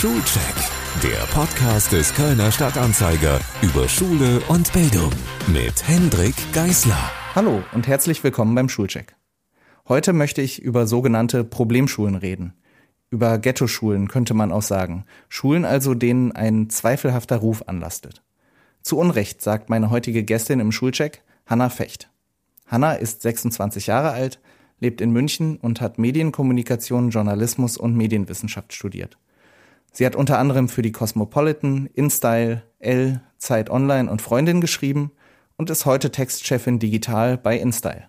Schulcheck, der Podcast des Kölner Stadtanzeiger über Schule und Bildung mit Hendrik Geisler. Hallo und herzlich willkommen beim Schulcheck. Heute möchte ich über sogenannte Problemschulen reden. Über Ghetto-Schulen könnte man auch sagen. Schulen also, denen ein zweifelhafter Ruf anlastet. Zu Unrecht sagt meine heutige Gästin im Schulcheck, Hanna Fecht. Hanna ist 26 Jahre alt, lebt in München und hat Medienkommunikation, Journalismus und Medienwissenschaft studiert. Sie hat unter anderem für die Cosmopolitan, InStyle, L, Zeit Online und Freundin geschrieben und ist heute Textchefin digital bei InStyle.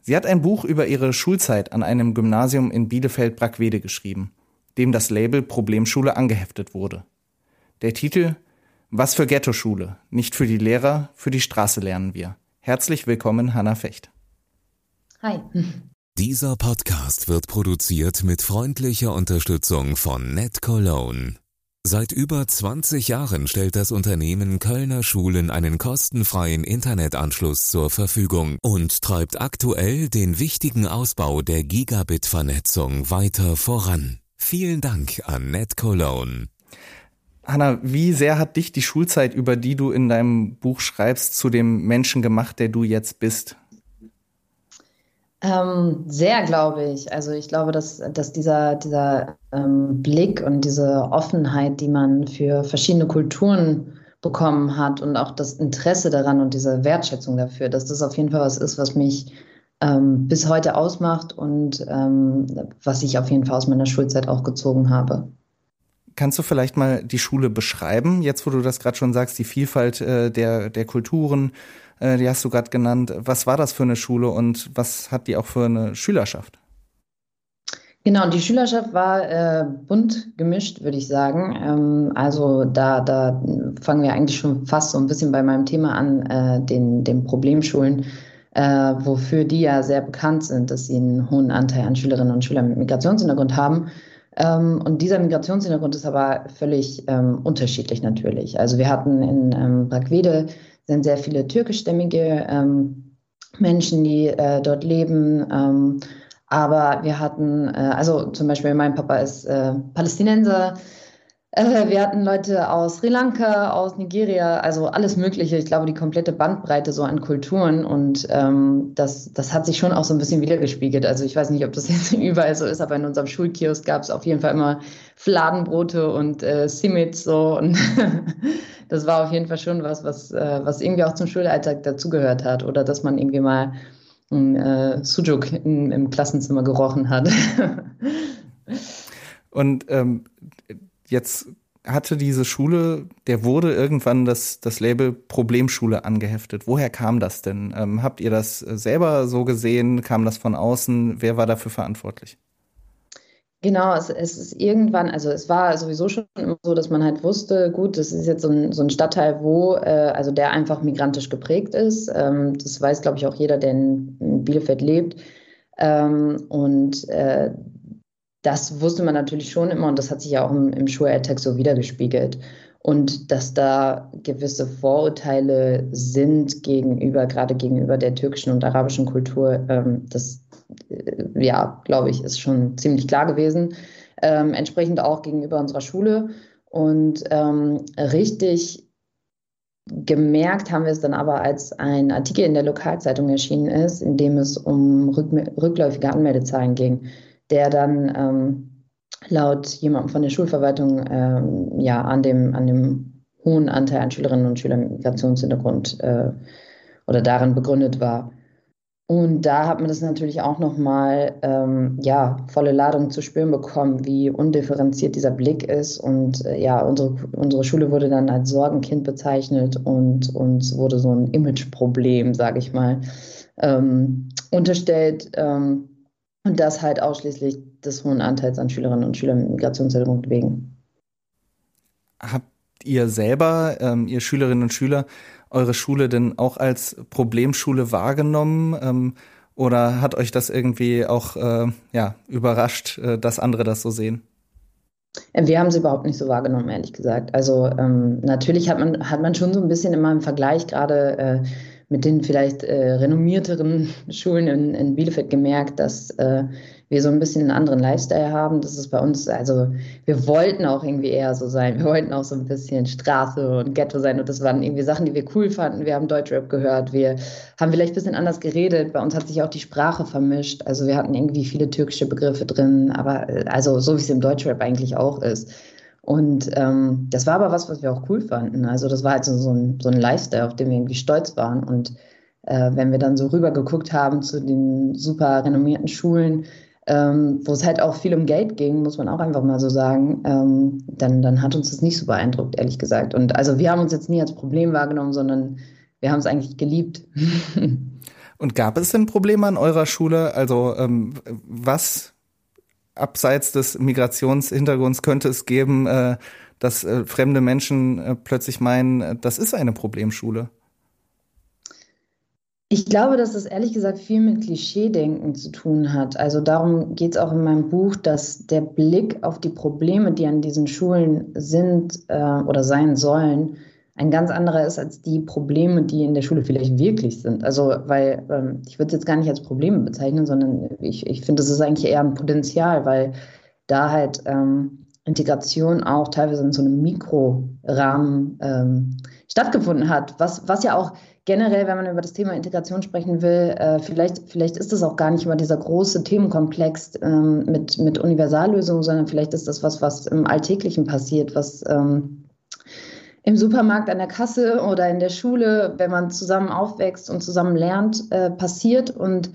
Sie hat ein Buch über ihre Schulzeit an einem Gymnasium in Bielefeld-Brackwede geschrieben, dem das Label Problemschule angeheftet wurde. Der Titel Was für Ghetto-Schule? Nicht für die Lehrer, für die Straße lernen wir. Herzlich willkommen, Hanna Fecht. Hi. Dieser Podcast wird produziert mit freundlicher Unterstützung von NetCologne. Seit über 20 Jahren stellt das Unternehmen Kölner Schulen einen kostenfreien Internetanschluss zur Verfügung und treibt aktuell den wichtigen Ausbau der Gigabit-Vernetzung weiter voran. Vielen Dank an NetCologne. Hanna, wie sehr hat dich die Schulzeit, über die du in deinem Buch schreibst, zu dem Menschen gemacht, der du jetzt bist? Ähm, sehr, glaube ich. Also ich glaube, dass, dass dieser, dieser ähm, Blick und diese Offenheit, die man für verschiedene Kulturen bekommen hat und auch das Interesse daran und diese Wertschätzung dafür, dass das auf jeden Fall was ist, was mich ähm, bis heute ausmacht und ähm, was ich auf jeden Fall aus meiner Schulzeit auch gezogen habe. Kannst du vielleicht mal die Schule beschreiben, jetzt wo du das gerade schon sagst, die Vielfalt äh, der, der Kulturen, äh, die hast du gerade genannt. Was war das für eine Schule und was hat die auch für eine Schülerschaft? Genau, die Schülerschaft war äh, bunt gemischt, würde ich sagen. Ähm, also da, da fangen wir eigentlich schon fast so ein bisschen bei meinem Thema an, äh, den, den Problemschulen, äh, wofür die ja sehr bekannt sind, dass sie einen hohen Anteil an Schülerinnen und Schülern mit Migrationshintergrund haben. Ähm, und dieser Migrationshintergrund ist aber völlig ähm, unterschiedlich natürlich. Also wir hatten in ähm, Brackwede sind sehr viele türkischstämmige ähm, Menschen, die äh, dort leben. Ähm, aber wir hatten, äh, also zum Beispiel mein Papa ist äh, Palästinenser. Äh, wir hatten Leute aus Sri Lanka, aus Nigeria, also alles Mögliche. Ich glaube, die komplette Bandbreite so an Kulturen und ähm, das, das hat sich schon auch so ein bisschen wiedergespiegelt. Also ich weiß nicht, ob das jetzt überall so ist, aber in unserem Schulkiosk gab es auf jeden Fall immer Fladenbrote und äh, Simit so und das war auf jeden Fall schon was, was, äh, was irgendwie auch zum Schulalltag dazugehört hat oder dass man irgendwie mal ein äh, Sujuk in, im Klassenzimmer gerochen hat. Und ähm, jetzt hatte diese Schule, der wurde irgendwann das, das Label Problemschule angeheftet. Woher kam das denn? Ähm, habt ihr das selber so gesehen? Kam das von außen? Wer war dafür verantwortlich? Genau, es, es ist irgendwann, also es war sowieso schon immer so, dass man halt wusste, gut, das ist jetzt so ein, so ein Stadtteil, wo, äh, also der einfach migrantisch geprägt ist. Ähm, das weiß, glaube ich, auch jeder, der in, Bielefeld lebt. Ähm, und äh, das wusste man natürlich schon immer und das hat sich ja auch im, im Schulalltag so wiedergespiegelt. Und dass da gewisse Vorurteile sind gegenüber, gerade gegenüber der türkischen und arabischen Kultur, ähm, das, ja, glaube ich, ist schon ziemlich klar gewesen. Ähm, entsprechend auch gegenüber unserer Schule. Und ähm, richtig gemerkt haben wir es dann aber, als ein Artikel in der Lokalzeitung erschienen ist, in dem es um rückläufige Anmeldezahlen ging der dann ähm, laut jemandem von der Schulverwaltung ähm, ja an dem, an dem hohen Anteil an Schülerinnen und Schülern mit Migrationshintergrund äh, oder darin begründet war. Und da hat man das natürlich auch nochmal, ähm, ja, volle Ladung zu spüren bekommen, wie undifferenziert dieser Blick ist. Und äh, ja, unsere, unsere Schule wurde dann als Sorgenkind bezeichnet und uns wurde so ein Imageproblem, sage ich mal, ähm, unterstellt. Ähm, und das halt ausschließlich des hohen Anteils an Schülerinnen und Schülern mit Migrationshintergrund wegen. Habt ihr selber, ähm, ihr Schülerinnen und Schüler, eure Schule denn auch als Problemschule wahrgenommen? Ähm, oder hat euch das irgendwie auch äh, ja, überrascht, äh, dass andere das so sehen? Äh, wir haben sie überhaupt nicht so wahrgenommen, ehrlich gesagt. Also ähm, natürlich hat man, hat man schon so ein bisschen immer im Vergleich gerade äh, mit den vielleicht äh, renommierteren Schulen in, in, Bielefeld gemerkt, dass äh, wir so ein bisschen einen anderen Lifestyle haben. Das ist bei uns, also wir wollten auch irgendwie eher so sein. Wir wollten auch so ein bisschen Straße und Ghetto sein. Und das waren irgendwie Sachen, die wir cool fanden. Wir haben Deutschrap gehört. Wir haben vielleicht ein bisschen anders geredet. Bei uns hat sich auch die Sprache vermischt. Also wir hatten irgendwie viele türkische Begriffe drin. Aber also so wie es im Deutschrap eigentlich auch ist. Und ähm, das war aber was, was wir auch cool fanden. Also das war halt so, so, ein, so ein Lifestyle, auf den wir irgendwie stolz waren. Und äh, wenn wir dann so rüber geguckt haben zu den super renommierten Schulen, ähm, wo es halt auch viel um Geld ging, muss man auch einfach mal so sagen, ähm, dann, dann hat uns das nicht so beeindruckt, ehrlich gesagt. Und also wir haben uns jetzt nie als Problem wahrgenommen, sondern wir haben es eigentlich geliebt. Und gab es denn Probleme an eurer Schule? Also ähm, was abseits des Migrationshintergrunds könnte es geben, äh, dass äh, fremde Menschen äh, plötzlich meinen, äh, das ist eine Problemschule? Ich glaube, dass das ehrlich gesagt viel mit Klischeedenken zu tun hat. Also darum geht es auch in meinem Buch, dass der Blick auf die Probleme, die an diesen Schulen sind äh, oder sein sollen, ein ganz anderer ist als die Probleme, die in der Schule vielleicht wirklich sind. Also, weil ähm, ich würde es jetzt gar nicht als Probleme bezeichnen, sondern ich, ich finde, das ist eigentlich eher ein Potenzial, weil da halt ähm, Integration auch teilweise in so einem Mikrorahmen ähm, stattgefunden hat, was, was ja auch generell, wenn man über das Thema Integration sprechen will, äh, vielleicht, vielleicht ist das auch gar nicht immer dieser große Themenkomplex ähm, mit, mit Universallösungen, sondern vielleicht ist das was, was im Alltäglichen passiert, was ähm, im Supermarkt an der Kasse oder in der Schule, wenn man zusammen aufwächst und zusammen lernt, äh, passiert. Und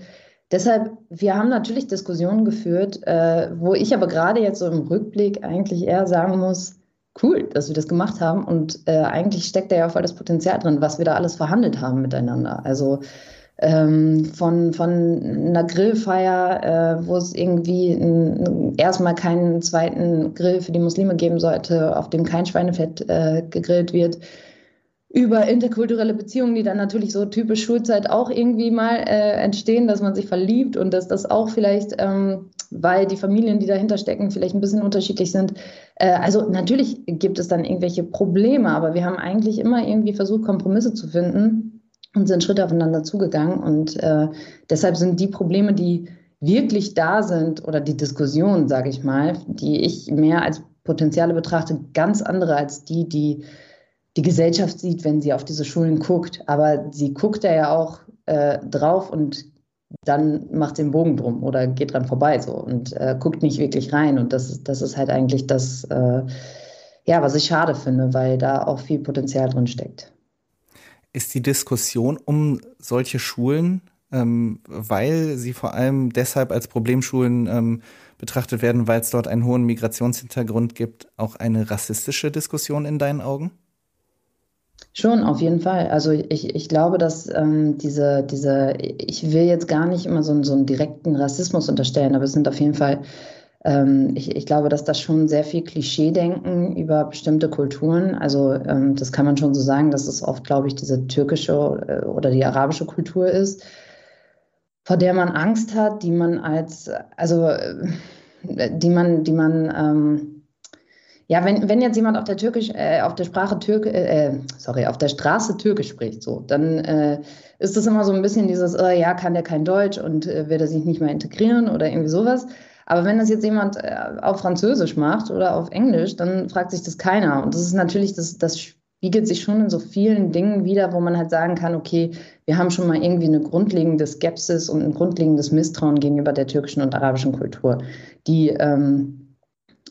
deshalb, wir haben natürlich Diskussionen geführt, äh, wo ich aber gerade jetzt so im Rückblick eigentlich eher sagen muss, cool, dass wir das gemacht haben. Und äh, eigentlich steckt da ja voll das Potenzial drin, was wir da alles verhandelt haben miteinander. Also ähm, von, von einer Grillfeier, äh, wo es irgendwie ein, erstmal keinen zweiten Grill für die Muslime geben sollte, auf dem kein Schweinefett äh, gegrillt wird, über interkulturelle Beziehungen, die dann natürlich so typisch Schulzeit auch irgendwie mal äh, entstehen, dass man sich verliebt und dass das auch vielleicht, ähm, weil die Familien, die dahinter stecken, vielleicht ein bisschen unterschiedlich sind. Äh, also natürlich gibt es dann irgendwelche Probleme, aber wir haben eigentlich immer irgendwie versucht, Kompromisse zu finden und sind Schritte aufeinander zugegangen. Und äh, deshalb sind die Probleme, die wirklich da sind oder die Diskussionen, sage ich mal, die ich mehr als Potenziale betrachte, ganz andere als die, die die Gesellschaft sieht, wenn sie auf diese Schulen guckt. Aber sie guckt da ja auch äh, drauf und dann macht den Bogen drum oder geht dran vorbei so und äh, guckt nicht wirklich rein. Und das, das ist halt eigentlich das, äh, ja, was ich schade finde, weil da auch viel Potenzial drin steckt. Ist die Diskussion um solche Schulen, ähm, weil sie vor allem deshalb als Problemschulen ähm, betrachtet werden, weil es dort einen hohen Migrationshintergrund gibt, auch eine rassistische Diskussion in deinen Augen? Schon, auf jeden Fall. Also ich, ich glaube, dass ähm, diese, diese, ich will jetzt gar nicht immer so, so einen direkten Rassismus unterstellen, aber es sind auf jeden Fall, ähm, ich, ich glaube, dass das schon sehr viel Klischee-Denken über bestimmte Kulturen, also ähm, das kann man schon so sagen, dass es oft, glaube ich, diese türkische äh, oder die arabische Kultur ist, vor der man Angst hat, die man als, also äh, die man, die man ähm, ja, wenn, wenn jetzt jemand auf der Türkisch, äh, auf der Sprache Türk, äh, äh, sorry, auf der Straße Türkisch spricht, so, dann äh, ist das immer so ein bisschen dieses, äh, ja, kann der kein Deutsch und äh, wird er sich nicht mehr integrieren oder irgendwie sowas. Aber wenn das jetzt jemand auf Französisch macht oder auf Englisch, dann fragt sich das keiner. Und das ist natürlich, das, das spiegelt sich schon in so vielen Dingen wieder, wo man halt sagen kann, okay, wir haben schon mal irgendwie eine grundlegende Skepsis und ein grundlegendes Misstrauen gegenüber der türkischen und arabischen Kultur, die ähm,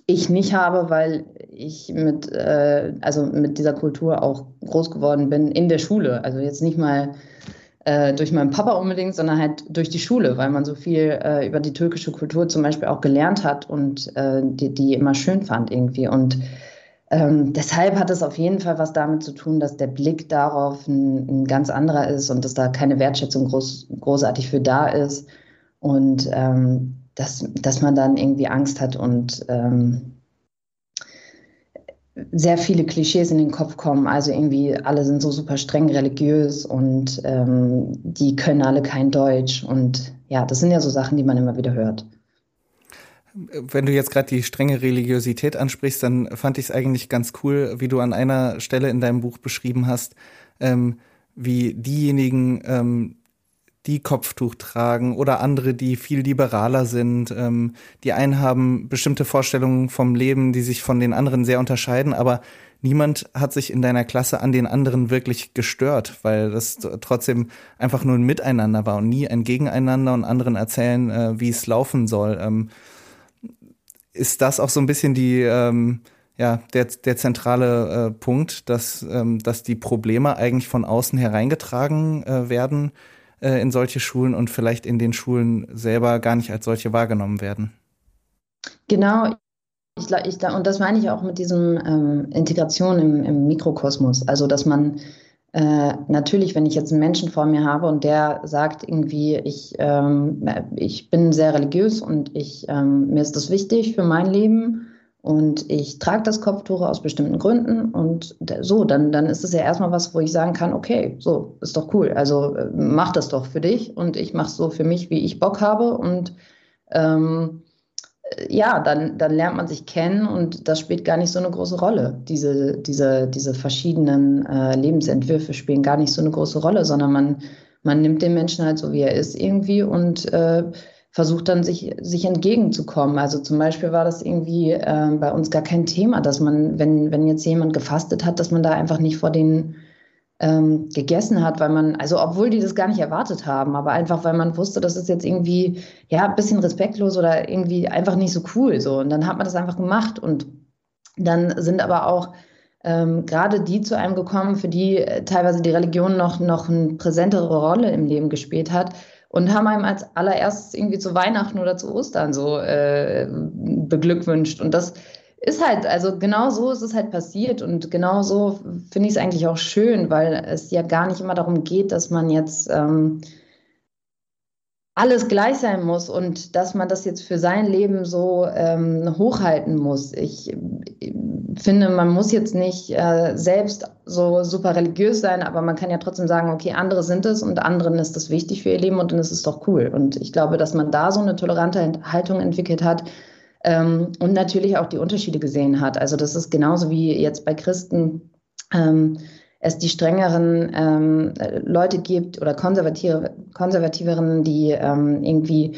ich nicht habe, weil ich mit, äh, also mit dieser Kultur auch groß geworden bin in der Schule. Also jetzt nicht mal äh, durch meinen Papa unbedingt, sondern halt durch die Schule, weil man so viel äh, über die türkische Kultur zum Beispiel auch gelernt hat und äh, die, die immer schön fand irgendwie. Und ähm, deshalb hat es auf jeden Fall was damit zu tun, dass der Blick darauf ein, ein ganz anderer ist und dass da keine Wertschätzung groß, großartig für da ist. Und ähm, dass, dass man dann irgendwie Angst hat und ähm, sehr viele Klischees in den Kopf kommen. Also irgendwie alle sind so super streng religiös und ähm, die können alle kein Deutsch. Und ja, das sind ja so Sachen, die man immer wieder hört. Wenn du jetzt gerade die strenge Religiosität ansprichst, dann fand ich es eigentlich ganz cool, wie du an einer Stelle in deinem Buch beschrieben hast, ähm, wie diejenigen, ähm, die Kopftuch tragen oder andere, die viel liberaler sind. Ähm, die einen haben bestimmte Vorstellungen vom Leben, die sich von den anderen sehr unterscheiden, aber niemand hat sich in deiner Klasse an den anderen wirklich gestört, weil das trotzdem einfach nur ein Miteinander war und nie ein Gegeneinander und anderen erzählen, äh, wie es laufen soll. Ähm, ist das auch so ein bisschen die ähm, ja, der, der zentrale äh, Punkt, dass, ähm, dass die Probleme eigentlich von außen hereingetragen äh, werden äh, in solche Schulen und vielleicht in den Schulen selber gar nicht als solche wahrgenommen werden. Genau, ich, ich, und das meine ich auch mit diesem ähm, Integration im, im Mikrokosmos. Also, dass man äh, natürlich, wenn ich jetzt einen Menschen vor mir habe und der sagt irgendwie, ich, ähm, ich bin sehr religiös und ich, ähm, mir ist das wichtig für mein Leben und ich trage das Kopftuch aus bestimmten Gründen und so, dann, dann ist es ja erstmal was, wo ich sagen kann, okay, so, ist doch cool. Also äh, mach das doch für dich und ich mache es so für mich, wie ich Bock habe und ähm, ja, dann, dann lernt man sich kennen und das spielt gar nicht so eine große Rolle. Diese, diese, diese verschiedenen äh, Lebensentwürfe spielen gar nicht so eine große Rolle, sondern man, man nimmt den Menschen halt so, wie er ist irgendwie und äh, versucht dann sich, sich entgegenzukommen. Also zum Beispiel war das irgendwie äh, bei uns gar kein Thema, dass man, wenn, wenn jetzt jemand gefastet hat, dass man da einfach nicht vor den ähm, gegessen hat, weil man, also obwohl die das gar nicht erwartet haben, aber einfach, weil man wusste, das ist jetzt irgendwie, ja, ein bisschen respektlos oder irgendwie einfach nicht so cool. So. Und dann hat man das einfach gemacht. Und dann sind aber auch ähm, gerade die zu einem gekommen, für die äh, teilweise die Religion noch, noch eine präsentere Rolle im Leben gespielt hat, und haben einem als allererstes irgendwie zu Weihnachten oder zu Ostern so äh, beglückwünscht. Und das ist halt, also genau so ist es halt passiert und genau so finde ich es eigentlich auch schön, weil es ja gar nicht immer darum geht, dass man jetzt ähm, alles gleich sein muss und dass man das jetzt für sein Leben so ähm, hochhalten muss. Ich, ich, finde, man muss jetzt nicht äh, selbst so super religiös sein, aber man kann ja trotzdem sagen, okay, andere sind es und anderen ist das wichtig für ihr Leben und dann ist es doch cool. Und ich glaube, dass man da so eine tolerante Haltung entwickelt hat ähm, und natürlich auch die Unterschiede gesehen hat. Also das ist genauso wie jetzt bei Christen. Ähm, es die strengeren ähm, Leute gibt oder konservative, konservativeren, die ähm, irgendwie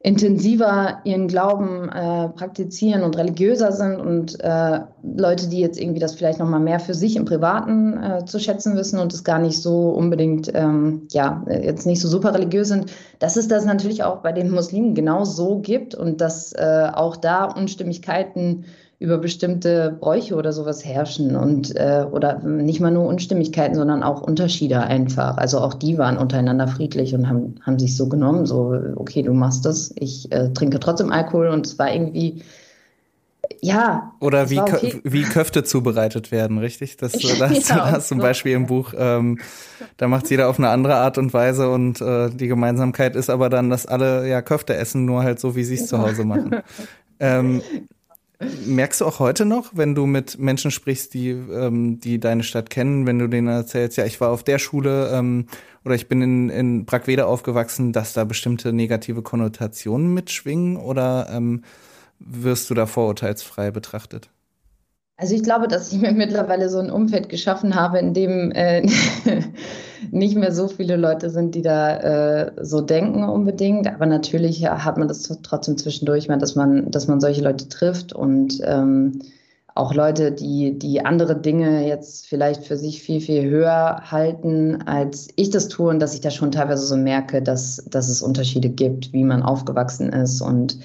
intensiver ihren Glauben äh, praktizieren und religiöser sind und äh, Leute, die jetzt irgendwie das vielleicht noch mal mehr für sich im Privaten äh, zu schätzen wissen und es gar nicht so unbedingt ähm, ja jetzt nicht so super religiös sind, dass es das natürlich auch bei den Muslimen genau so gibt und dass äh, auch da Unstimmigkeiten über bestimmte Bräuche oder sowas herrschen und äh, oder nicht mal nur Unstimmigkeiten, sondern auch Unterschiede einfach. Also auch die waren untereinander friedlich und haben, haben sich so genommen, so, okay, du machst das, ich äh, trinke trotzdem Alkohol und es war irgendwie, ja. Oder wie, okay. wie Köfte zubereitet werden, richtig? Das, das ja, hast du das zum Beispiel im Buch. Ähm, da macht jeder auf eine andere Art und Weise und äh, die Gemeinsamkeit ist aber dann, dass alle ja Köfte essen, nur halt so, wie sie es zu Hause machen. Ähm, Merkst du auch heute noch, wenn du mit Menschen sprichst, die, ähm, die deine Stadt kennen, wenn du denen erzählst, ja, ich war auf der Schule ähm, oder ich bin in, in Brackwede aufgewachsen, dass da bestimmte negative Konnotationen mitschwingen oder ähm, wirst du da vorurteilsfrei betrachtet? Also ich glaube, dass ich mir mittlerweile so ein Umfeld geschaffen habe, in dem äh, nicht mehr so viele Leute sind, die da äh, so denken unbedingt. Aber natürlich hat man das trotzdem zwischendurch, dass man, dass man solche Leute trifft und ähm, auch Leute, die, die andere Dinge jetzt vielleicht für sich viel, viel höher halten, als ich das tue und dass ich da schon teilweise so merke, dass, dass es Unterschiede gibt, wie man aufgewachsen ist und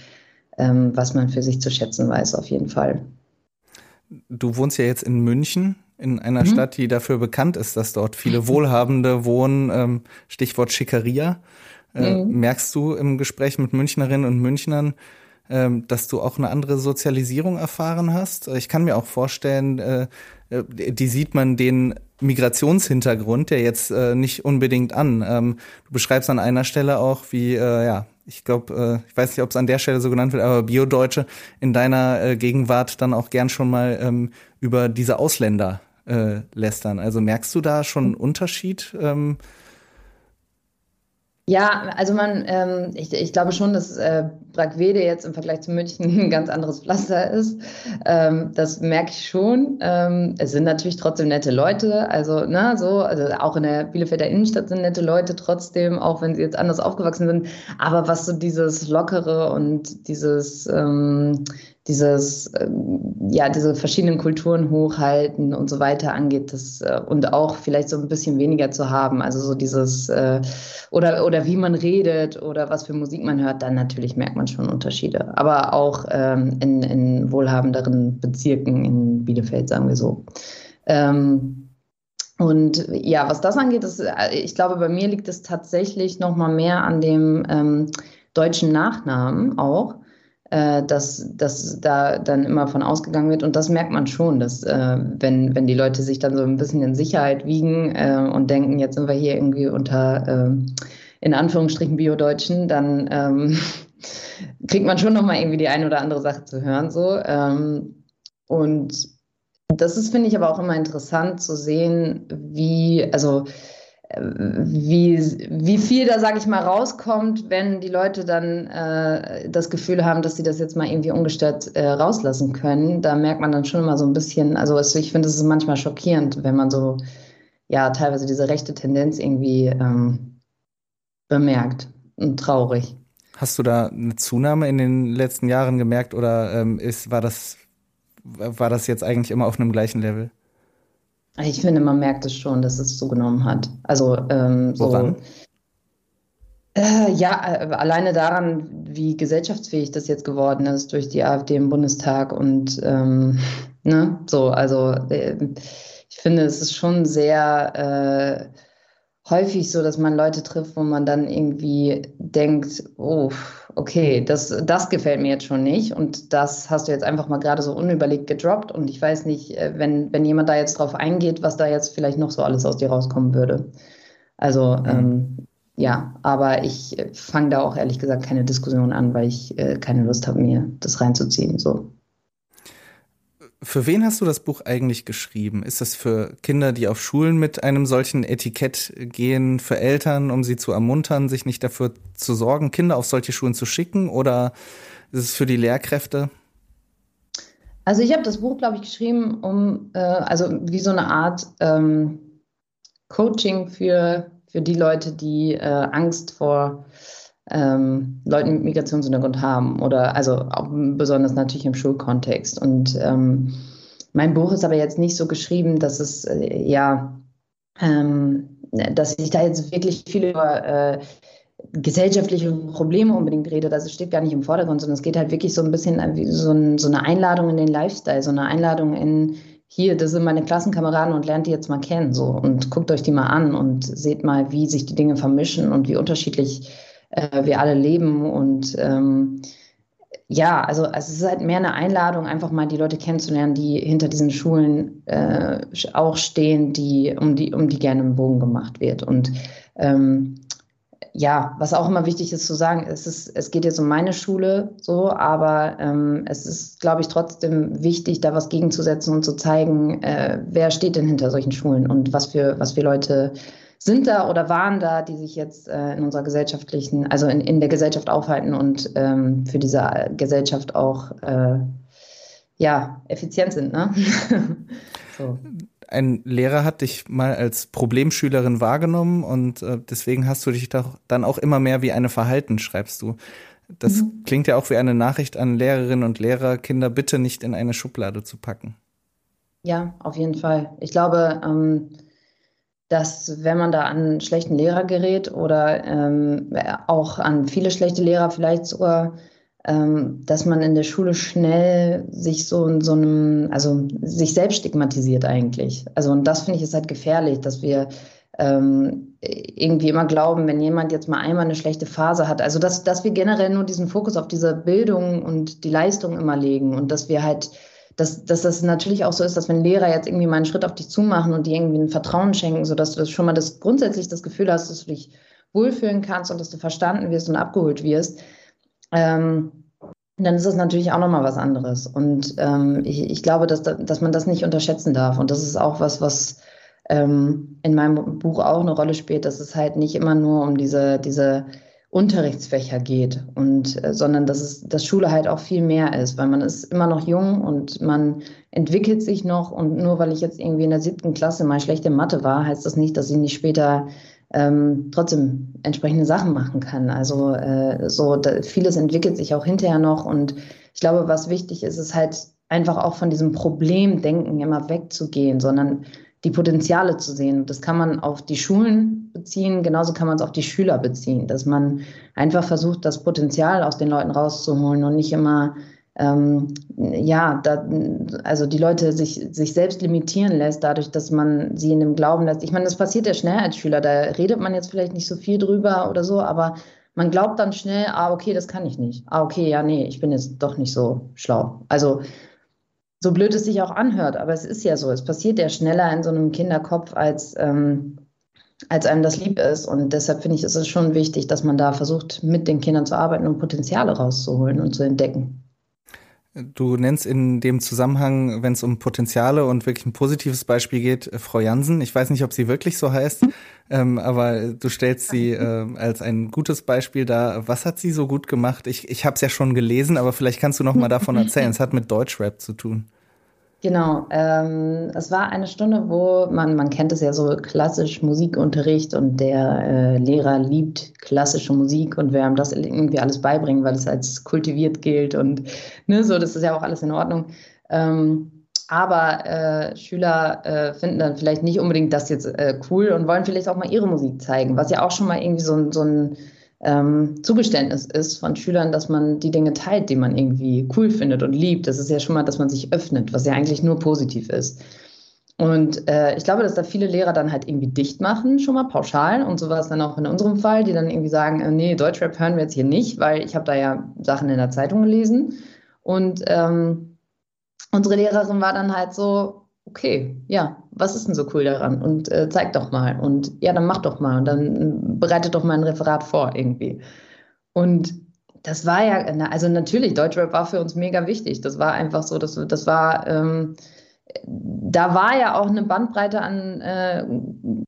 ähm, was man für sich zu schätzen weiß, auf jeden Fall. Du wohnst ja jetzt in München, in einer mhm. Stadt, die dafür bekannt ist, dass dort viele Wohlhabende wohnen. Ähm, Stichwort Schickeria. Äh, mhm. Merkst du im Gespräch mit Münchnerinnen und Münchnern, ähm, dass du auch eine andere Sozialisierung erfahren hast? Ich kann mir auch vorstellen, äh, äh, die sieht man den Migrationshintergrund ja jetzt nicht unbedingt an. Ähm, du beschreibst an einer Stelle auch, wie ja ich glaube, äh, ich weiß nicht, ob es an der Stelle so genannt wird, aber Biodeutsche in deiner äh, Gegenwart dann auch gern schon mal ähm, über diese Ausländer äh, lästern. Also merkst du da schon einen Unterschied? Ähm? Ja, also man, ähm, ich, ich glaube schon, dass äh, Brackwede jetzt im Vergleich zu München ein ganz anderes Pflaster ist. Ähm, das merke ich schon. Ähm, es sind natürlich trotzdem nette Leute, also ne, so, also auch in der Bielefelder Innenstadt sind nette Leute trotzdem, auch wenn sie jetzt anders aufgewachsen sind. Aber was so dieses Lockere und dieses ähm, dieses, ähm, ja, diese verschiedenen Kulturen hochhalten und so weiter angeht, das, äh, und auch vielleicht so ein bisschen weniger zu haben, also so dieses, äh, oder, oder wie man redet oder was für Musik man hört, dann natürlich merkt man schon Unterschiede. Aber auch ähm, in, in wohlhabenderen Bezirken in Bielefeld, sagen wir so. Ähm, und ja, was das angeht, ist, äh, ich glaube, bei mir liegt es tatsächlich noch mal mehr an dem ähm, deutschen Nachnamen auch äh, dass, dass da dann immer von ausgegangen wird. Und das merkt man schon, dass äh, wenn, wenn die Leute sich dann so ein bisschen in Sicherheit wiegen äh, und denken, jetzt sind wir hier irgendwie unter äh, in Anführungsstrichen Bio-Deutschen, dann ähm, kriegt man schon nochmal irgendwie die eine oder andere Sache zu hören. So. Ähm, und das ist, finde ich, aber auch immer interessant zu sehen, wie, also wie, wie viel da, sage ich mal, rauskommt, wenn die Leute dann äh, das Gefühl haben, dass sie das jetzt mal irgendwie ungestört äh, rauslassen können. Da merkt man dann schon immer so ein bisschen, also ich finde, es ist manchmal schockierend, wenn man so, ja, teilweise diese rechte Tendenz irgendwie ähm, bemerkt und traurig. Hast du da eine Zunahme in den letzten Jahren gemerkt oder ähm, ist, war das, war das jetzt eigentlich immer auf einem gleichen Level? Ich finde, man merkt es schon, dass es zugenommen hat. Also ähm, so. Woran? Äh, ja, äh, alleine daran, wie gesellschaftsfähig das jetzt geworden ist durch die AfD im Bundestag und ähm, ne, so, also äh, ich finde, es ist schon sehr äh, häufig so, dass man Leute trifft, wo man dann irgendwie denkt, oh, okay, das, das gefällt mir jetzt schon nicht und das hast du jetzt einfach mal gerade so unüberlegt gedroppt und ich weiß nicht, äh, wenn, wenn jemand da jetzt drauf eingeht, was da jetzt vielleicht noch so alles aus dir rauskommen würde. Also mhm. ähm, ja, aber ich äh, fange da auch ehrlich gesagt keine Diskussion an, weil ich äh, keine Lust habe, mir das reinzuziehen. So. Für wen hast du das Buch eigentlich geschrieben? Ist das für Kinder, die auf Schulen mit einem solchen Etikett gehen, für Eltern, um sie zu ermuntern, sich nicht dafür zu sorgen, Kinder auf solche Schulen zu schicken? Oder ist es für die Lehrkräfte? Also ich habe das Buch, glaube ich, geschrieben, um äh, also wie so eine Art ähm, Coaching für, für die Leute, die äh, Angst vor ähm, Leuten mit Migrationshintergrund haben oder also besonders natürlich im Schulkontext. Und ähm, mein Buch ist aber jetzt nicht so geschrieben, dass es äh, ja, ähm, dass ich da jetzt wirklich viel über äh, gesellschaftliche Probleme unbedingt rede. Das steht gar nicht im Vordergrund, sondern es geht halt wirklich so ein bisschen wie so, ein, so eine Einladung in den Lifestyle, so eine Einladung in hier, das sind meine Klassenkameraden und lernt die jetzt mal kennen so und guckt euch die mal an und seht mal, wie sich die Dinge vermischen und wie unterschiedlich äh, wir alle leben. Und ähm, ja, also, also, es ist halt mehr eine Einladung, einfach mal die Leute kennenzulernen, die hinter diesen Schulen äh, auch stehen, die, um die, um die gerne im Bogen gemacht wird. Und ähm, ja, was auch immer wichtig ist zu sagen, es, ist, es geht jetzt um meine Schule so, aber ähm, es ist, glaube ich, trotzdem wichtig, da was gegenzusetzen und zu zeigen, äh, wer steht denn hinter solchen Schulen und was für, was für Leute sind da oder waren da, die sich jetzt äh, in unserer gesellschaftlichen, also in, in der Gesellschaft aufhalten und ähm, für diese Gesellschaft auch äh, ja, effizient sind. Ne? so. Ein Lehrer hat dich mal als Problemschülerin wahrgenommen und äh, deswegen hast du dich doch dann auch immer mehr wie eine verhalten, schreibst du. Das mhm. klingt ja auch wie eine Nachricht an Lehrerinnen und Lehrer, Kinder bitte nicht in eine Schublade zu packen. Ja, auf jeden Fall. Ich glaube, ähm, dass wenn man da an schlechten Lehrer gerät oder ähm, auch an viele schlechte Lehrer vielleicht sogar, ähm, dass man in der Schule schnell sich so in so einem, also sich selbst stigmatisiert eigentlich. Also und das finde ich ist halt gefährlich, dass wir ähm, irgendwie immer glauben, wenn jemand jetzt mal einmal eine schlechte Phase hat, also dass, dass wir generell nur diesen Fokus auf diese Bildung und die Leistung immer legen und dass wir halt dass, dass das natürlich auch so ist, dass wenn Lehrer jetzt irgendwie mal einen Schritt auf dich zumachen und dir irgendwie ein Vertrauen schenken, sodass du schon mal das grundsätzlich das Gefühl hast, dass du dich wohlfühlen kannst und dass du verstanden wirst und abgeholt wirst, ähm, dann ist das natürlich auch nochmal was anderes. Und ähm, ich, ich glaube, dass, dass man das nicht unterschätzen darf. Und das ist auch was, was ähm, in meinem Buch auch eine Rolle spielt, dass es halt nicht immer nur um diese, diese Unterrichtsfächer geht und äh, sondern dass es dass Schule halt auch viel mehr ist, weil man ist immer noch jung und man entwickelt sich noch und nur weil ich jetzt irgendwie in der siebten Klasse mal schlecht in Mathe war, heißt das nicht, dass ich nicht später ähm, trotzdem entsprechende Sachen machen kann. Also äh, so da, vieles entwickelt sich auch hinterher noch und ich glaube, was wichtig ist, ist halt einfach auch von diesem Problemdenken immer wegzugehen, sondern die Potenziale zu sehen. Das kann man auf die Schulen beziehen, genauso kann man es auf die Schüler beziehen, dass man einfach versucht, das Potenzial aus den Leuten rauszuholen und nicht immer, ähm, ja, da, also die Leute sich, sich selbst limitieren lässt, dadurch, dass man sie in dem Glauben lässt. Ich meine, das passiert ja schnell als Schüler, da redet man jetzt vielleicht nicht so viel drüber oder so, aber man glaubt dann schnell, ah, okay, das kann ich nicht. Ah, okay, ja, nee, ich bin jetzt doch nicht so schlau. Also so blöd es sich auch anhört, aber es ist ja so. Es passiert ja schneller in so einem Kinderkopf, als, ähm, als einem das lieb ist. Und deshalb finde ich, ist es schon wichtig, dass man da versucht, mit den Kindern zu arbeiten und Potenziale rauszuholen und zu entdecken. Du nennst in dem Zusammenhang, wenn es um Potenziale und wirklich ein positives Beispiel geht, äh, Frau Jansen. Ich weiß nicht, ob sie wirklich so heißt, ähm, aber du stellst sie äh, als ein gutes Beispiel dar. Was hat sie so gut gemacht? Ich, ich habe es ja schon gelesen, aber vielleicht kannst du noch mal davon erzählen. Es hat mit Deutschrap zu tun. Genau, ähm, es war eine Stunde, wo man, man kennt es ja so klassisch Musikunterricht und der äh, Lehrer liebt klassische Musik und will einem das irgendwie alles beibringen, weil es als kultiviert gilt und ne, so, das ist ja auch alles in Ordnung. Ähm, aber äh, Schüler äh, finden dann vielleicht nicht unbedingt das jetzt äh, cool und wollen vielleicht auch mal ihre Musik zeigen, was ja auch schon mal irgendwie so, so ein ähm, Zugeständnis ist von Schülern, dass man die Dinge teilt, die man irgendwie cool findet und liebt. Das ist ja schon mal, dass man sich öffnet, was ja eigentlich nur positiv ist. Und äh, ich glaube, dass da viele Lehrer dann halt irgendwie dicht machen, schon mal pauschal. Und so war es dann auch in unserem Fall, die dann irgendwie sagen, äh, nee, Deutschrap hören wir jetzt hier nicht, weil ich habe da ja Sachen in der Zeitung gelesen. Und ähm, unsere Lehrerin war dann halt so, okay, ja, was ist denn so cool daran? Und äh, zeig doch mal. Und ja, dann mach doch mal. Und dann bereite doch mal ein Referat vor irgendwie. Und das war ja, also natürlich, Deutschrap war für uns mega wichtig. Das war einfach so, das, das war, ähm, da war ja auch eine Bandbreite an äh,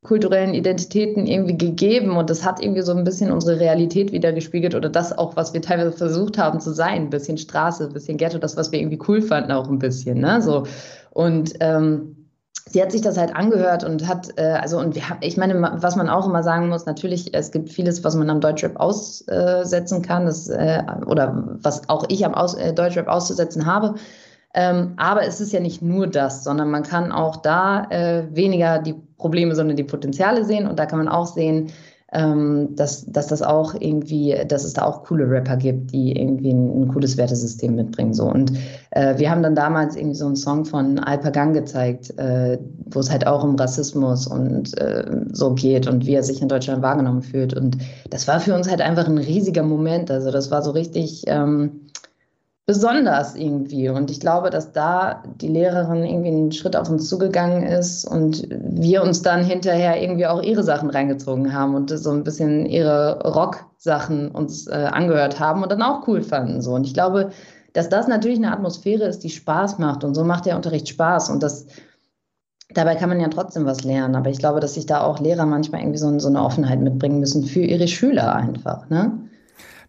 kulturellen Identitäten irgendwie gegeben und das hat irgendwie so ein bisschen unsere Realität wieder gespiegelt oder das auch, was wir teilweise versucht haben zu sein. Ein bisschen Straße, ein bisschen Ghetto, das, was wir irgendwie cool fanden, auch ein bisschen. Ne? So, und ähm, sie hat sich das halt angehört und hat, äh, also und wir haben, ich meine, was man auch immer sagen muss, natürlich, es gibt vieles, was man am Deutschrap aussetzen kann, das, äh, oder was auch ich am Aus, äh, Deutschrap auszusetzen habe. Ähm, aber es ist ja nicht nur das, sondern man kann auch da äh, weniger die Probleme, sondern die Potenziale sehen. Und da kann man auch sehen, ähm, dass, dass das auch irgendwie, dass es da auch coole Rapper gibt, die irgendwie ein, ein cooles Wertesystem mitbringen. So. Und äh, wir haben dann damals irgendwie so einen Song von Alpagang gezeigt, äh, wo es halt auch um Rassismus und äh, so geht und wie er sich in Deutschland wahrgenommen fühlt. Und das war für uns halt einfach ein riesiger Moment. Also das war so richtig. Ähm, besonders irgendwie. Und ich glaube, dass da die Lehrerin irgendwie einen Schritt auf uns zugegangen ist und wir uns dann hinterher irgendwie auch ihre Sachen reingezogen haben und so ein bisschen ihre Rock-Sachen uns äh, angehört haben und dann auch cool fanden. So. Und ich glaube, dass das natürlich eine Atmosphäre ist, die Spaß macht. Und so macht der Unterricht Spaß. Und das Dabei kann man ja trotzdem was lernen, aber ich glaube, dass sich da auch Lehrer manchmal irgendwie so, so eine Offenheit mitbringen müssen für ihre Schüler einfach. Ne?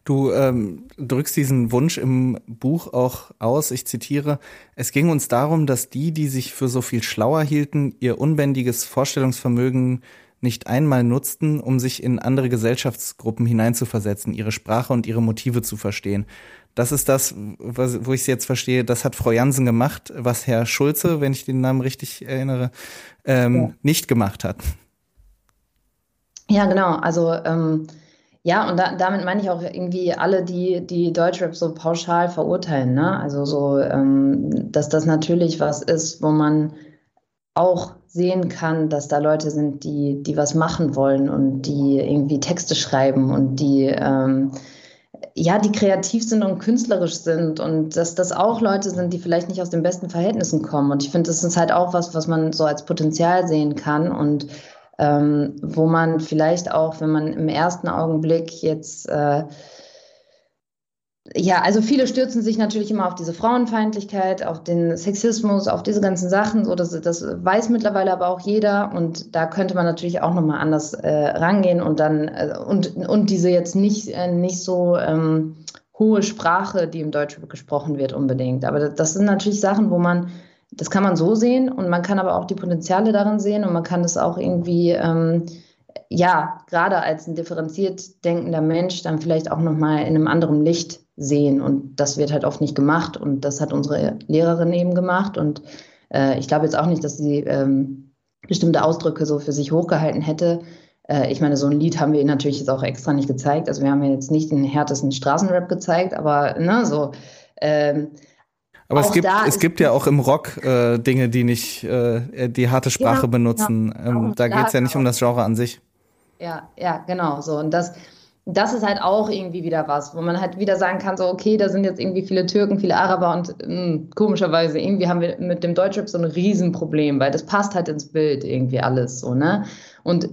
Du ähm, drückst diesen Wunsch im Buch auch aus. Ich zitiere, es ging uns darum, dass die, die sich für so viel schlauer hielten, ihr unbändiges Vorstellungsvermögen nicht einmal nutzten, um sich in andere Gesellschaftsgruppen hineinzuversetzen, ihre Sprache und ihre Motive zu verstehen. Das ist das, was, wo ich es jetzt verstehe, das hat Frau Jansen gemacht, was Herr Schulze, wenn ich den Namen richtig erinnere, ähm, ja. nicht gemacht hat. Ja, genau. Also ähm, ja, und da, damit meine ich auch irgendwie alle, die, die Deutschrap so pauschal verurteilen. Ne? Also so, ähm, dass das natürlich was ist, wo man auch sehen kann, dass da Leute sind, die, die was machen wollen und die irgendwie Texte schreiben und die ähm, ja, die kreativ sind und künstlerisch sind und dass das auch Leute sind, die vielleicht nicht aus den besten Verhältnissen kommen. Und ich finde, das ist halt auch was, was man so als Potenzial sehen kann und ähm, wo man vielleicht auch, wenn man im ersten Augenblick jetzt äh, ja, also viele stürzen sich natürlich immer auf diese Frauenfeindlichkeit, auf den Sexismus, auf diese ganzen Sachen. So, das, das weiß mittlerweile aber auch jeder und da könnte man natürlich auch nochmal anders äh, rangehen und dann äh, und, und diese jetzt nicht, äh, nicht so ähm, hohe Sprache, die im Deutsch gesprochen wird, unbedingt. Aber das, das sind natürlich Sachen, wo man, das kann man so sehen und man kann aber auch die Potenziale darin sehen und man kann das auch irgendwie ähm, ja, gerade als ein differenziert denkender Mensch dann vielleicht auch nochmal in einem anderen Licht sehen. Und das wird halt oft nicht gemacht. Und das hat unsere Lehrerin eben gemacht. Und äh, ich glaube jetzt auch nicht, dass sie ähm, bestimmte Ausdrücke so für sich hochgehalten hätte. Äh, ich meine, so ein Lied haben wir natürlich jetzt auch extra nicht gezeigt. Also wir haben ja jetzt nicht den härtesten Straßenrap gezeigt, aber ne, so. Ähm, aber es gibt, es gibt ja auch im Rock äh, Dinge, die nicht äh, die harte Sprache genau, benutzen. Genau. Ähm, da geht es ja nicht um das Genre an sich. Ja, ja, genau so. Und das, das ist halt auch irgendwie wieder was, wo man halt wieder sagen kann, so, okay, da sind jetzt irgendwie viele Türken, viele Araber und mh, hm, komischerweise irgendwie haben wir mit dem Deutschrap so ein Riesenproblem, weil das passt halt ins Bild irgendwie alles so, ne? Und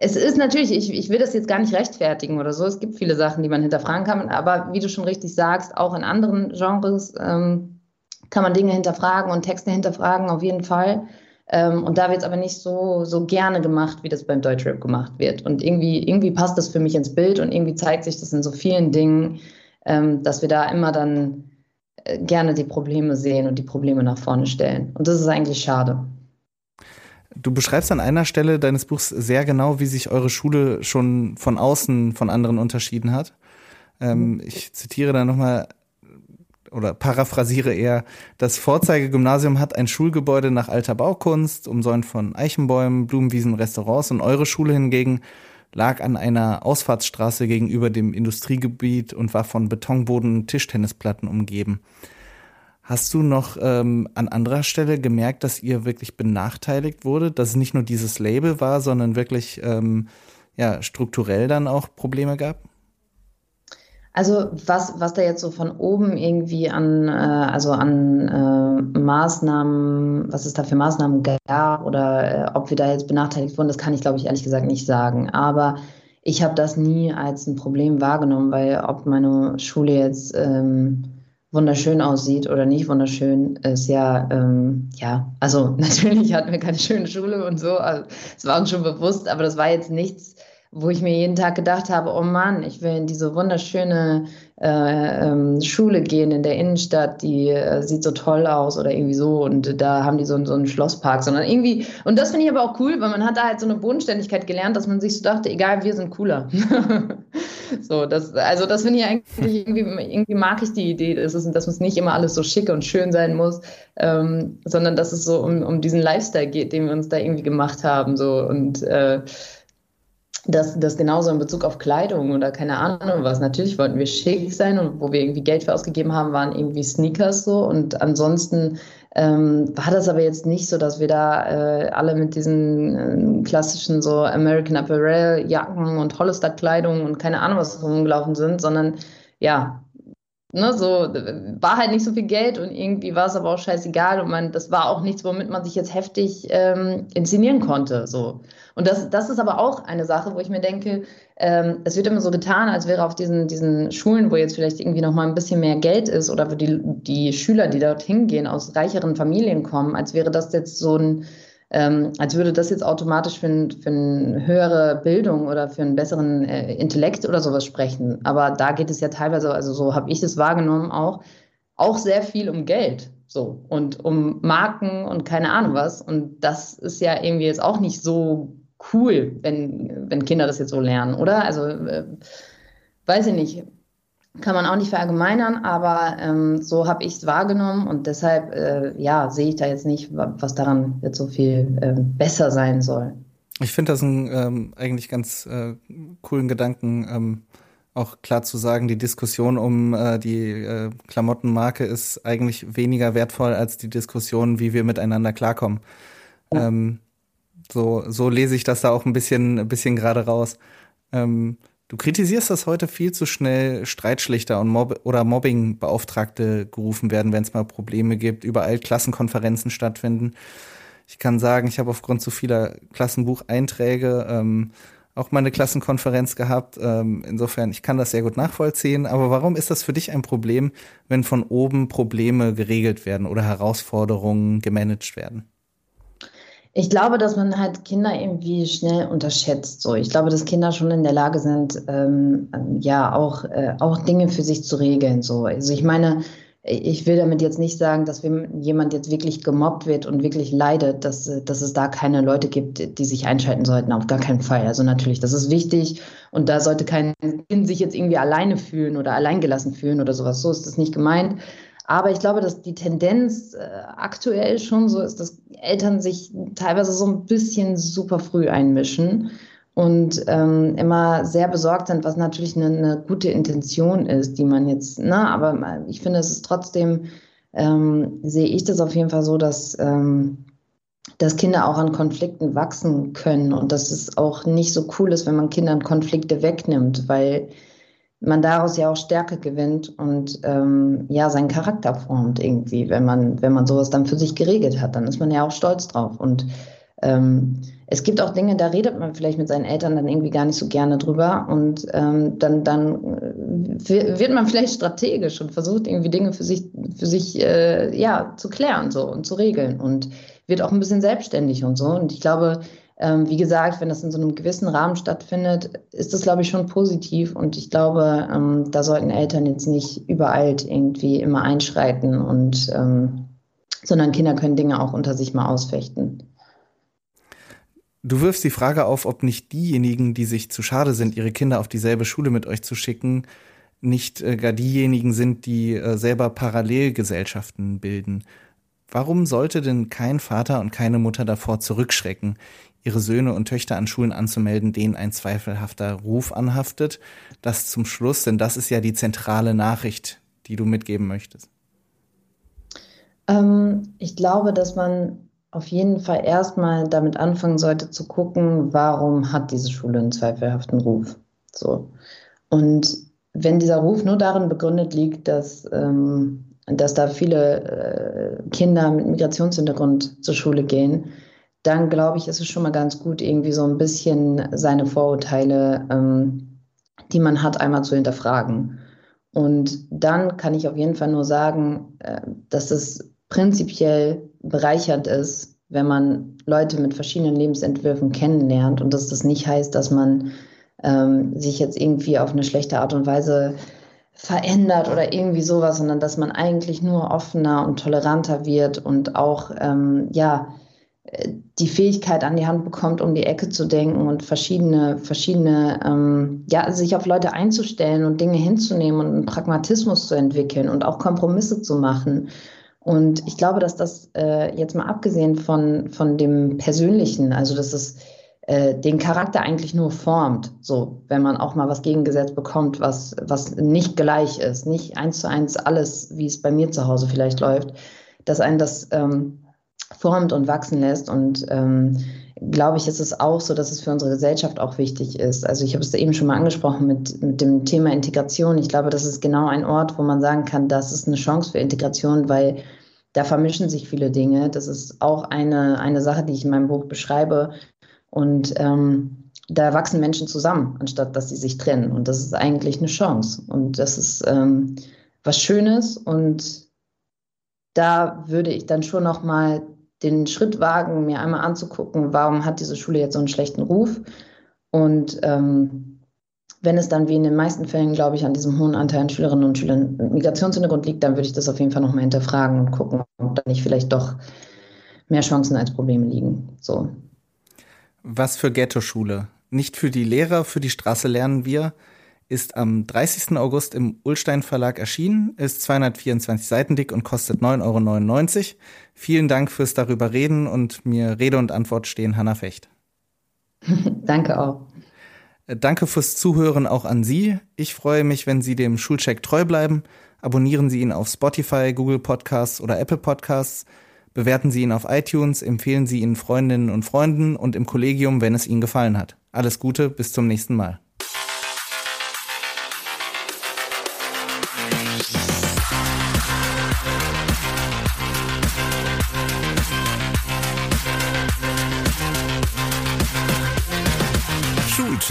es ist natürlich, ich, ich will das jetzt gar nicht rechtfertigen oder so, es gibt viele Sachen, die man hinterfragen kann, aber wie du schon richtig sagst, auch in anderen Genres ähm, kann man Dinge hinterfragen und Texte hinterfragen, auf jeden Fall. Ähm, und da wird es aber nicht so, so gerne gemacht, wie das beim Deutschrap gemacht wird. Und irgendwie, irgendwie passt das für mich ins Bild und irgendwie zeigt sich das in so vielen Dingen, ähm, dass wir da immer dann äh, gerne die Probleme sehen und die Probleme nach vorne stellen. Und das ist eigentlich schade. Du beschreibst an einer Stelle deines Buchs sehr genau, wie sich eure Schule schon von außen von anderen unterschieden hat. Ähm, ich zitiere da nochmal oder paraphrasiere eher, das Vorzeigegymnasium hat ein Schulgebäude nach alter Baukunst, umsäumt von Eichenbäumen, Blumenwiesen, Restaurants und eure Schule hingegen lag an einer Ausfahrtsstraße gegenüber dem Industriegebiet und war von Betonboden und Tischtennisplatten umgeben. Hast du noch ähm, an anderer Stelle gemerkt, dass ihr wirklich benachteiligt wurde, dass es nicht nur dieses Label war, sondern wirklich ähm, ja, strukturell dann auch Probleme gab? Also was, was da jetzt so von oben irgendwie an, äh, also an äh, Maßnahmen, was es da für Maßnahmen gab oder äh, ob wir da jetzt benachteiligt wurden, das kann ich, glaube ich, ehrlich gesagt nicht sagen. Aber ich habe das nie als ein Problem wahrgenommen, weil ob meine Schule jetzt ähm, wunderschön aussieht oder nicht wunderschön, ist ja, ähm, ja, also natürlich hatten wir keine schöne Schule und so, also, es war uns schon bewusst, aber das war jetzt nichts, wo ich mir jeden Tag gedacht habe, oh Mann, ich will in diese wunderschöne äh, ähm, Schule gehen in der Innenstadt, die äh, sieht so toll aus oder irgendwie so und da haben die so, so einen Schlosspark, sondern irgendwie, und das finde ich aber auch cool, weil man hat da halt so eine Bodenständigkeit gelernt, dass man sich so dachte, egal, wir sind cooler. so, das, also das finde ich eigentlich irgendwie, irgendwie mag ich die Idee, dass es, dass es nicht immer alles so schick und schön sein muss, ähm, sondern dass es so um, um diesen Lifestyle geht, den wir uns da irgendwie gemacht haben, so und äh, das, das genauso in Bezug auf Kleidung oder keine Ahnung was. Natürlich wollten wir schick sein und wo wir irgendwie Geld für ausgegeben haben, waren irgendwie Sneakers so. Und ansonsten ähm, war das aber jetzt nicht so, dass wir da äh, alle mit diesen äh, klassischen so American Apparel Jacken und Hollister Kleidung und keine Ahnung was rumgelaufen sind, sondern ja, ne, so war halt nicht so viel Geld und irgendwie war es aber auch scheißegal und man, das war auch nichts, womit man sich jetzt heftig ähm, inszenieren konnte. So. Und das, das ist aber auch eine Sache, wo ich mir denke, ähm, es wird immer so getan, als wäre auf diesen, diesen Schulen, wo jetzt vielleicht irgendwie noch mal ein bisschen mehr Geld ist oder wo die, die Schüler, die dort hingehen, aus reicheren Familien kommen, als wäre das jetzt so ein ähm, als würde das jetzt automatisch für, ein, für eine höhere Bildung oder für einen besseren äh, Intellekt oder sowas sprechen. Aber da geht es ja teilweise, also so habe ich es wahrgenommen auch, auch sehr viel um Geld. So und um Marken und keine Ahnung was. Und das ist ja irgendwie jetzt auch nicht so cool, wenn, wenn Kinder das jetzt so lernen, oder? Also äh, weiß ich nicht kann man auch nicht verallgemeinern, aber ähm, so habe ich es wahrgenommen und deshalb äh, ja sehe ich da jetzt nicht, was daran jetzt so viel äh, besser sein soll. Ich finde das einen ähm, eigentlich ganz äh, coolen Gedanken, ähm, auch klar zu sagen, die Diskussion um äh, die äh, Klamottenmarke ist eigentlich weniger wertvoll als die Diskussion, wie wir miteinander klarkommen. Ja. Ähm, so, so lese ich das da auch ein bisschen, ein bisschen gerade raus. Du kritisierst, dass heute viel zu schnell Streitschlichter und Mob oder Mobbingbeauftragte gerufen werden, wenn es mal Probleme gibt, überall Klassenkonferenzen stattfinden. Ich kann sagen, ich habe aufgrund zu vieler Klassenbucheinträge ähm, auch mal eine Klassenkonferenz gehabt. Ähm, insofern, ich kann das sehr gut nachvollziehen. Aber warum ist das für dich ein Problem, wenn von oben Probleme geregelt werden oder Herausforderungen gemanagt werden? Ich glaube, dass man halt Kinder irgendwie schnell unterschätzt. So, ich glaube, dass Kinder schon in der Lage sind, ähm, ja auch äh, auch Dinge für sich zu regeln. So, also ich meine, ich will damit jetzt nicht sagen, dass wenn jemand jetzt wirklich gemobbt wird und wirklich leidet, dass, dass es da keine Leute gibt, die sich einschalten sollten. Auf gar keinen Fall. Also natürlich, das ist wichtig und da sollte kein Kind sich jetzt irgendwie alleine fühlen oder alleingelassen fühlen oder sowas. So ist das nicht gemeint. Aber ich glaube, dass die Tendenz äh, aktuell schon so ist, dass Eltern sich teilweise so ein bisschen super früh einmischen und ähm, immer sehr besorgt sind, was natürlich eine, eine, gute Intention ist, die man jetzt, ne, aber ich finde, es ist trotzdem, ähm, sehe ich das auf jeden Fall so, dass, ähm, dass Kinder auch an Konflikten wachsen können und dass es auch nicht so cool ist, wenn man Kindern Konflikte wegnimmt, weil man daraus ja auch Stärke gewinnt und ähm, ja seinen Charakter formt irgendwie, wenn man wenn man sowas dann für sich geregelt hat, dann ist man ja auch stolz drauf. Und ähm, es gibt auch Dinge, da redet man vielleicht mit seinen Eltern dann irgendwie gar nicht so gerne drüber. Und ähm, dann, dann äh, wird man vielleicht strategisch und versucht irgendwie Dinge für sich, für sich äh, ja, zu klären so, und zu regeln. Und wird auch ein bisschen selbstständig und so. Und ich glaube, ähm, wie gesagt, wenn das in so einem gewissen Rahmen stattfindet, ist das, glaube ich, schon positiv. Und ich glaube, ähm, da sollten Eltern jetzt nicht übereilt irgendwie immer einschreiten und ähm, sondern Kinder können Dinge auch unter sich mal ausfechten. Du wirfst die Frage auf, ob nicht diejenigen, die sich zu schade sind, ihre Kinder auf dieselbe Schule mit euch zu schicken, nicht äh, gar diejenigen sind, die äh, selber Parallelgesellschaften bilden. Warum sollte denn kein Vater und keine Mutter davor zurückschrecken, ihre Söhne und Töchter an Schulen anzumelden, denen ein zweifelhafter Ruf anhaftet? Das zum Schluss, denn das ist ja die zentrale Nachricht, die du mitgeben möchtest. Ähm, ich glaube, dass man auf jeden Fall erstmal damit anfangen sollte zu gucken, warum hat diese Schule einen zweifelhaften Ruf. So. Und wenn dieser Ruf nur darin begründet liegt, dass, ähm, dass da viele äh, Kinder mit Migrationshintergrund zur Schule gehen, dann glaube ich, ist es schon mal ganz gut, irgendwie so ein bisschen seine Vorurteile, ähm, die man hat, einmal zu hinterfragen. Und dann kann ich auf jeden Fall nur sagen, äh, dass es prinzipiell bereichernd ist, wenn man Leute mit verschiedenen Lebensentwürfen kennenlernt und dass das nicht heißt, dass man ähm, sich jetzt irgendwie auf eine schlechte Art und Weise verändert oder irgendwie sowas, sondern dass man eigentlich nur offener und toleranter wird und auch ähm, ja die Fähigkeit an die Hand bekommt, um die Ecke zu denken und verschiedene, verschiedene, ähm, ja, sich auf Leute einzustellen und Dinge hinzunehmen und einen Pragmatismus zu entwickeln und auch Kompromisse zu machen. Und ich glaube, dass das äh, jetzt mal abgesehen von, von dem Persönlichen, also dass es äh, den Charakter eigentlich nur formt, so wenn man auch mal was gegengesetzt bekommt, was, was nicht gleich ist, nicht eins zu eins alles, wie es bei mir zu Hause vielleicht läuft, dass einen das ähm, formt und wachsen lässt. Und ähm, glaube ich, ist es auch so, dass es für unsere Gesellschaft auch wichtig ist. Also ich habe es eben schon mal angesprochen mit, mit dem Thema Integration. Ich glaube, das ist genau ein Ort, wo man sagen kann, das ist eine Chance für Integration, weil da vermischen sich viele Dinge. Das ist auch eine, eine Sache, die ich in meinem Buch beschreibe. Und ähm, da wachsen Menschen zusammen, anstatt dass sie sich trennen. Und das ist eigentlich eine Chance. Und das ist ähm, was Schönes. Und da würde ich dann schon noch mal den Schritt wagen, mir einmal anzugucken, warum hat diese Schule jetzt so einen schlechten Ruf und ähm, wenn es dann wie in den meisten Fällen, glaube ich, an diesem hohen Anteil an Schülerinnen und Schülern mit Migrationshintergrund liegt, dann würde ich das auf jeden Fall nochmal hinterfragen und gucken, ob da nicht vielleicht doch mehr Chancen als Probleme liegen. So. Was für Ghetto-Schule? Nicht für die Lehrer, für die Straße lernen wir ist am 30. August im Ulstein Verlag erschienen, ist 224 Seiten dick und kostet 9,99 Euro. Vielen Dank fürs darüber reden und mir Rede und Antwort stehen Hanna Fecht. Danke auch. Danke fürs Zuhören auch an Sie. Ich freue mich, wenn Sie dem Schulcheck treu bleiben. Abonnieren Sie ihn auf Spotify, Google Podcasts oder Apple Podcasts. Bewerten Sie ihn auf iTunes, empfehlen Sie ihn Freundinnen und Freunden und im Kollegium, wenn es Ihnen gefallen hat. Alles Gute, bis zum nächsten Mal.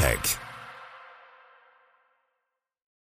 Schulcheck